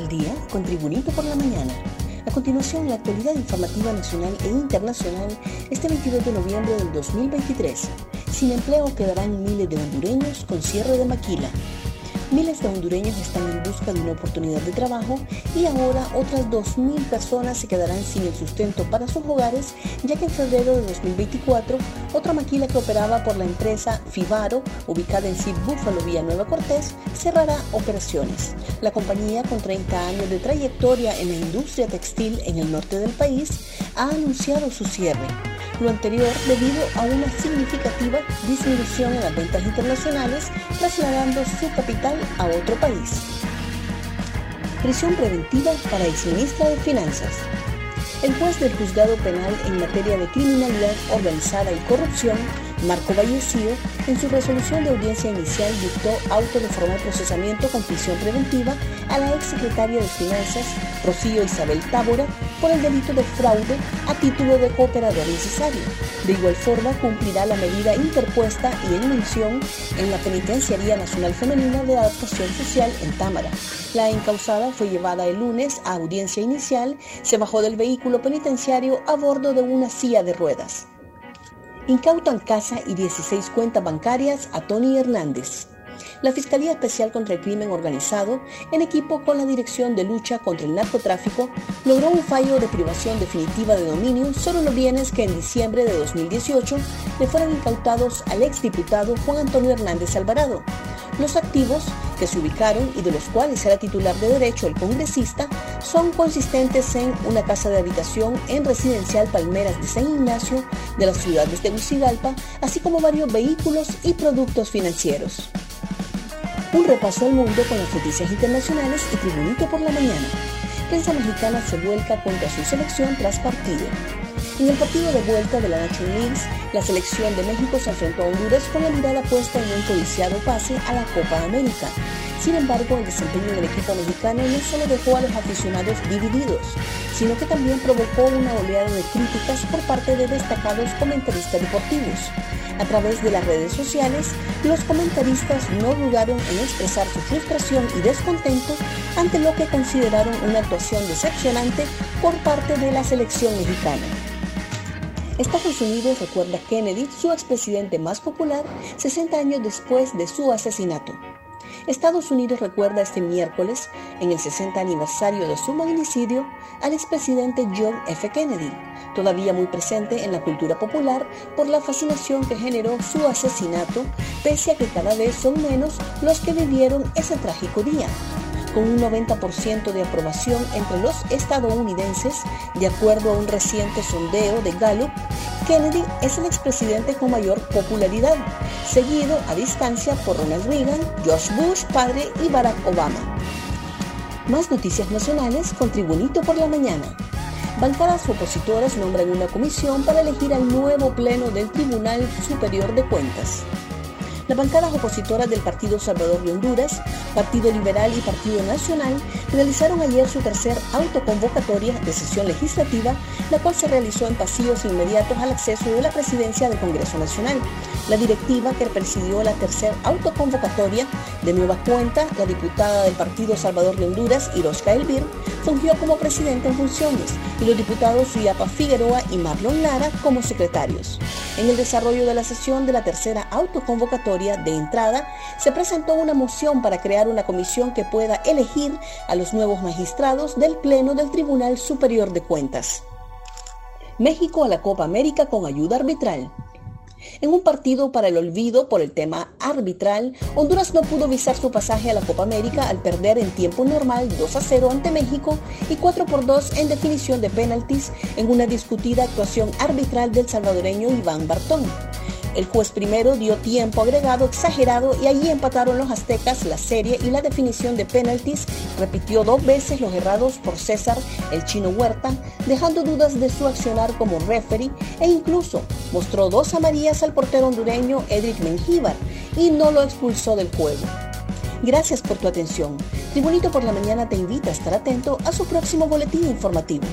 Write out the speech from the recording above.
al día con Tribunito por la mañana. A continuación, la actualidad informativa nacional e internacional este 22 de noviembre del 2023. Sin empleo quedarán miles de hondureños con cierre de maquila. Miles de hondureños están en busca de una oportunidad de trabajo y ahora otras 2.000 personas se quedarán sin el sustento para sus hogares, ya que en febrero de 2024 otra maquila que operaba por la empresa Fibaro, ubicada en Sid Búfalo, Nueva Cortés, cerrará operaciones. La compañía, con 30 años de trayectoria en la industria textil en el norte del país, ha anunciado su cierre lo anterior debido a una significativa disminución en las ventas internacionales, trasladando su capital a otro país. Prisión preventiva para exministra de Finanzas. El juez del juzgado penal en materia de criminalidad organizada y corrupción Marco Vallecillo, en su resolución de audiencia inicial, dictó auto de formal procesamiento con prisión preventiva a la exsecretaria de Finanzas, Rocío Isabel Tábora, por el delito de fraude a título de cooperador necesario. De igual forma, cumplirá la medida interpuesta y en mención en la Penitenciaría Nacional Femenina de Adaptación Social en Támara. La encausada fue llevada el lunes a audiencia inicial, se bajó del vehículo penitenciario a bordo de una silla de ruedas. Incautan casa y 16 cuentas bancarias a Tony Hernández. La Fiscalía Especial contra el Crimen Organizado, en equipo con la Dirección de Lucha contra el Narcotráfico, logró un fallo de privación definitiva de dominio sobre los bienes que en diciembre de 2018 le fueron incautados al exdiputado Juan Antonio Hernández Alvarado. Los activos que se ubicaron y de los cuales era titular de derecho el congresista son consistentes en una casa de habitación en residencial Palmeras de San Ignacio de las ciudades de Tegucigalpa, así como varios vehículos y productos financieros. Un repaso al mundo con las noticias internacionales y Tribunito por la mañana. Prensa mexicana se vuelca contra su selección tras partido. En el partido de vuelta de la National League, la selección de México se enfrentó a Honduras con la mirada puesta en un codiciado pase a la Copa América. Sin embargo, el desempeño del equipo mexicano no solo dejó a los aficionados divididos, sino que también provocó una oleada de críticas por parte de destacados comentaristas deportivos. A través de las redes sociales, los comentaristas no dudaron en expresar su frustración y descontento ante lo que consideraron una actuación decepcionante por parte de la selección mexicana. Estados Unidos recuerda a Kennedy, su expresidente más popular, 60 años después de su asesinato. Estados Unidos recuerda este miércoles, en el 60 aniversario de su magnicidio, al expresidente John F. Kennedy, todavía muy presente en la cultura popular por la fascinación que generó su asesinato, pese a que cada vez son menos los que vivieron ese trágico día con un 90% de aprobación entre los estadounidenses, de acuerdo a un reciente sondeo de Gallup, Kennedy es el expresidente con mayor popularidad, seguido a distancia por Ronald Reagan, George Bush padre y Barack Obama. Más noticias nacionales con Tribunito por la Mañana. Bancadas opositoras nombran una comisión para elegir al nuevo pleno del Tribunal Superior de Cuentas. Las bancadas opositoras del Partido Salvador de Honduras, Partido Liberal y Partido Nacional realizaron ayer su tercer autoconvocatoria de sesión legislativa, la cual se realizó en pasillos inmediatos al acceso de la presidencia del Congreso Nacional. La directiva que presidió la tercera autoconvocatoria, de nueva cuenta, la diputada del Partido Salvador de Honduras, Iroska Elvir, fungió como presidente en funciones y los diputados Suyapa Figueroa y Marlon Lara como secretarios. En el desarrollo de la sesión de la tercera autoconvocatoria de entrada, se presentó una moción para crear una comisión que pueda elegir a los nuevos magistrados del Pleno del Tribunal Superior de Cuentas. México a la Copa América con ayuda arbitral. En un partido para el olvido por el tema arbitral, Honduras no pudo visar su pasaje a la Copa América al perder en tiempo normal 2 a 0 ante México y 4 por 2 en definición de penaltis en una discutida actuación arbitral del salvadoreño Iván Bartón. El juez primero dio tiempo agregado exagerado y allí empataron los aztecas la serie y la definición de penaltis repitió dos veces los errados por César el chino Huerta, dejando dudas de su accionar como referee e incluso mostró dos amarillas al portero hondureño Edric Mengíbar y no lo expulsó del juego. Gracias por tu atención. Tribunito por la Mañana te invita a estar atento a su próximo boletín informativo.